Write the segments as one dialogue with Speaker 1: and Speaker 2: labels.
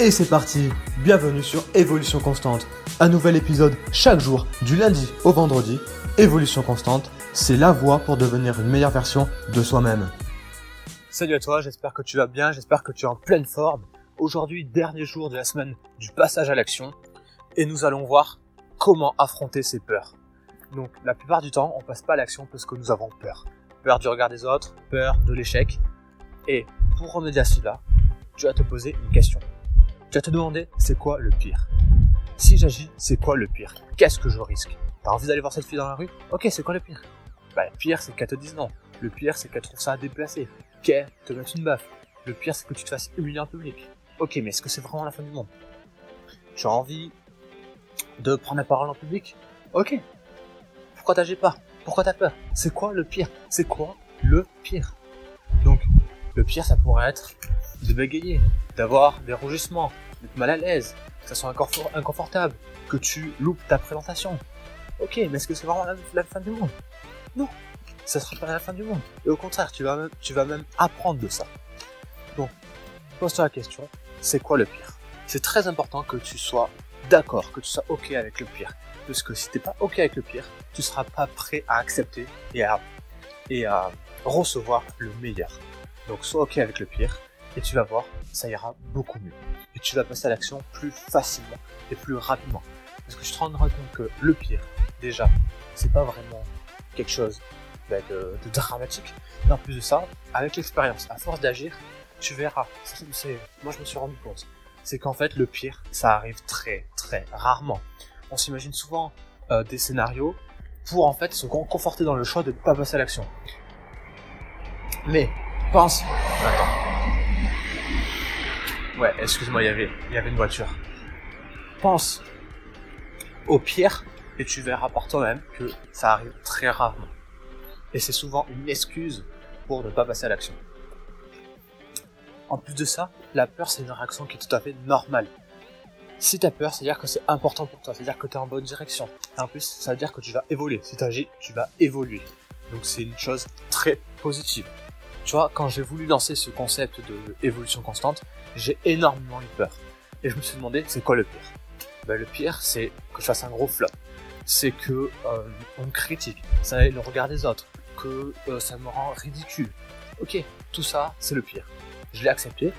Speaker 1: Et c'est parti, bienvenue sur Évolution Constante. Un nouvel épisode chaque jour, du lundi au vendredi. Évolution Constante, c'est la voie pour devenir une meilleure version de soi-même. Salut à toi, j'espère que tu vas bien, j'espère que tu es en pleine forme. Aujourd'hui, dernier jour de la semaine du passage à l'action. Et nous allons voir comment affronter ces peurs. Donc la plupart du temps, on passe pas à l'action parce que nous avons peur. Peur du regard des autres, peur de l'échec. Et pour remédier à cela, tu vas te poser une question. Tu vas te demander, c'est quoi le pire? Si j'agis, c'est quoi le pire? Qu'est-ce que je risque? T'as envie d'aller voir cette fille dans la rue? Ok, c'est quoi le pire? Bah, le pire, c'est qu'elle te dise non. Le pire, c'est qu'elle trouve ça déplacé. Qu'elle te mette une baffe. Le pire, c'est que tu te fasses humilier en public. Ok, mais est-ce que c'est vraiment la fin du monde? Tu envie de prendre la parole en public? Ok. Pourquoi t'agis pas? Pourquoi t'as peur? C'est quoi le pire? C'est quoi le pire? Donc, le pire, ça pourrait être de bégayer, d'avoir des rougissements, d'être mal à l'aise, que ça soit inconfortable, que tu loupes ta présentation. Ok, mais est-ce que c'est vraiment la, fin du monde? Non, ça sera pas la fin du monde. Et au contraire, tu vas même, tu vas même apprendre de ça. Donc, pose-toi la question, c'est quoi le pire? C'est très important que tu sois d'accord, que tu sois ok avec le pire. Parce que si t'es pas ok avec le pire, tu seras pas prêt à accepter et à, et à recevoir le meilleur. Donc sois ok avec le pire et tu vas voir, ça ira beaucoup mieux. Et tu vas passer à l'action plus facilement et plus rapidement. Parce que je te rendrai compte que le pire, déjà, c'est pas vraiment quelque chose bah, de, dramatique. Mais en plus de ça, avec l'expérience, à force d'agir, tu verras. moi, je me suis rendu compte. C'est qu'en fait, le pire, ça arrive très, très rarement. On s'imagine souvent euh, des scénarios pour en fait se conforter dans le choix de ne pas passer à l'action. Mais pense. Attends. Ouais, excuse-moi, il y avait, il une voiture. Pense au pire et tu verras par toi-même que ça arrive très rarement. Et c'est souvent une excuse pour ne pas passer à l'action. En plus de ça, la peur c'est une réaction qui est tout à fait normale. Si tu as peur, c'est-à-dire que c'est important pour toi, c'est-à-dire que tu es en bonne direction. Et en plus, ça veut dire que tu vas évoluer. Si tu agis, tu vas évoluer. Donc c'est une chose très positive. Tu vois, quand j'ai voulu lancer ce concept de évolution constante, j'ai énormément eu peur. Et je me suis demandé, c'est quoi le pire? Ben, Le pire, c'est que je fasse un gros flop. C'est que euh, on me critique, ça le regard des autres, que euh, ça me rend ridicule. Ok, tout ça, c'est le pire. Je l'ai accepté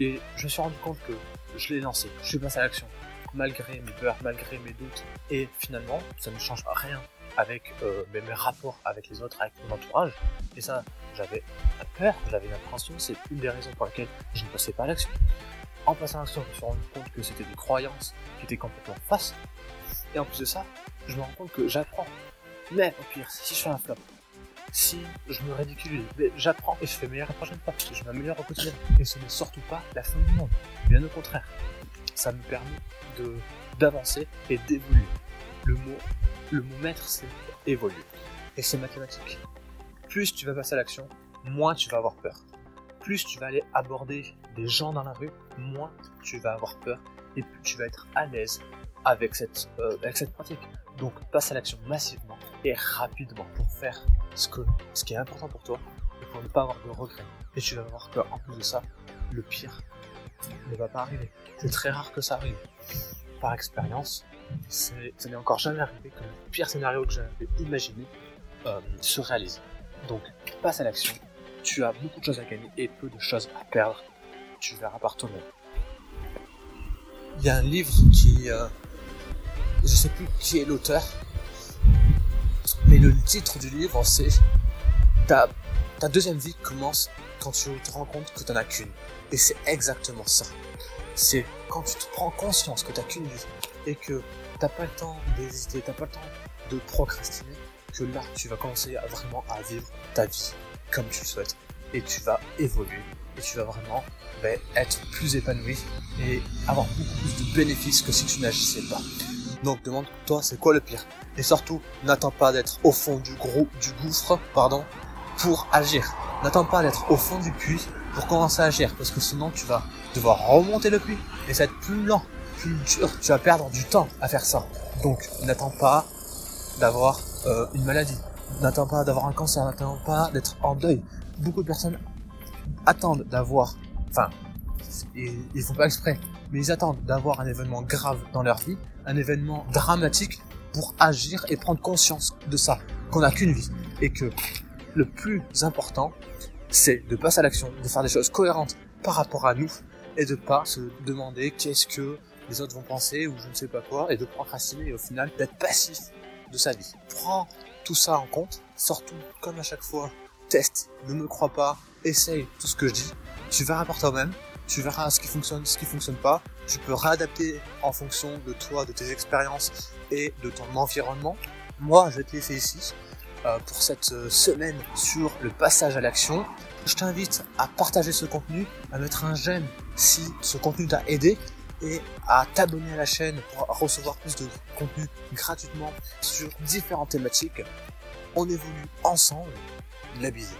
Speaker 1: et je me suis rendu compte que je l'ai lancé. Je suis passé à l'action, malgré mes peurs, malgré mes doutes. Et finalement, ça ne change rien avec euh, mes rapports avec les autres, avec mon entourage. Et ça, j'avais peur, j'avais une appréhension, c'est une des raisons pour lesquelles je ne passais pas à l'action. En passant à l'action, je me suis rendu compte que c'était des croyances qui étaient complètement fausses. Et en plus de ça, je me rends compte que j'apprends. Mais au pire, si je fais un flop, si je me ridiculise, j'apprends et je fais meilleur la prochaine fois, je m'améliore au quotidien. Et ce n'est surtout pas la fin du monde. Bien au contraire, ça me permet d'avancer et d'évoluer. Le mot, le mot maître, c'est évoluer. Et c'est mathématique plus tu vas passer à l'action, moins tu vas avoir peur. Plus tu vas aller aborder des gens dans la rue, moins tu vas avoir peur et plus tu vas être à l'aise avec cette, euh, pratique. Donc passe à l'action massivement et rapidement pour faire ce qui est important pour toi et pour ne pas avoir de regrets. Et tu vas voir qu'en plus de ça, le pire ne va pas arriver. C'est très rare que ça arrive. Par expérience, ça n'est encore jamais arrivé que le pire scénario que j'avais imaginé euh, se réalise. Donc, passe à l'action. Tu as beaucoup de choses à gagner et peu de choses à perdre. Tu verras par toi-même. Il y a un livre qui, euh, je sais plus qui est l'auteur, mais le titre du livre c'est ta, deuxième vie commence quand tu te rends compte que tu n'en as qu'une. Et c'est exactement ça. C'est quand tu te prends conscience que tu n'as qu'une vie et que t'as pas le temps d'hésiter, t'as pas le temps de procrastiner, que là, tu vas commencer à vraiment à vivre ta vie comme tu le souhaites. Et tu vas évoluer. Et tu vas vraiment ben, être plus épanoui et avoir beaucoup plus de bénéfices que si tu n'agissais pas. Donc demande-toi c'est quoi le pire? Et surtout, n'attends pas d'être au fond du gros du gouffre, pardon, pour agir. N'attends pas d'être au fond du puits pour commencer à agir, parce que sinon tu vas devoir remonter le puits et ça va être plus lent, plus dur. Tu vas perdre du temps à faire ça. Donc n'attends pas d'avoir euh, une maladie, n'attends pas d'avoir un cancer, n'attends pas d'être en deuil. Beaucoup de personnes attendent d'avoir, enfin, ils, ils font pas exprès, mais ils attendent d'avoir un événement grave dans leur vie, un événement dramatique pour agir et prendre conscience de ça, qu'on n'a qu'une vie et que le plus important, c'est de passer à l'action, de faire des choses cohérentes par rapport à nous et de pas se demander qu'est-ce que les autres vont penser ou je ne sais pas quoi et de procrastiner et au final d'être passif de sa vie. Prends tout ça en compte, surtout comme à chaque fois, teste, ne me crois pas, essaye tout ce que je dis, tu verras par toi-même, tu verras ce qui fonctionne, ce qui fonctionne pas, tu peux réadapter en fonction de toi, de tes expériences et de ton environnement. Moi, je vais te laisser ici euh, pour cette euh, semaine sur le passage à l'action. Je t'invite à partager ce contenu, à mettre un j'aime si ce contenu t'a aidé et à t'abonner à la chaîne pour recevoir plus de contenu gratuitement sur différentes thématiques. On évolue ensemble. La bise.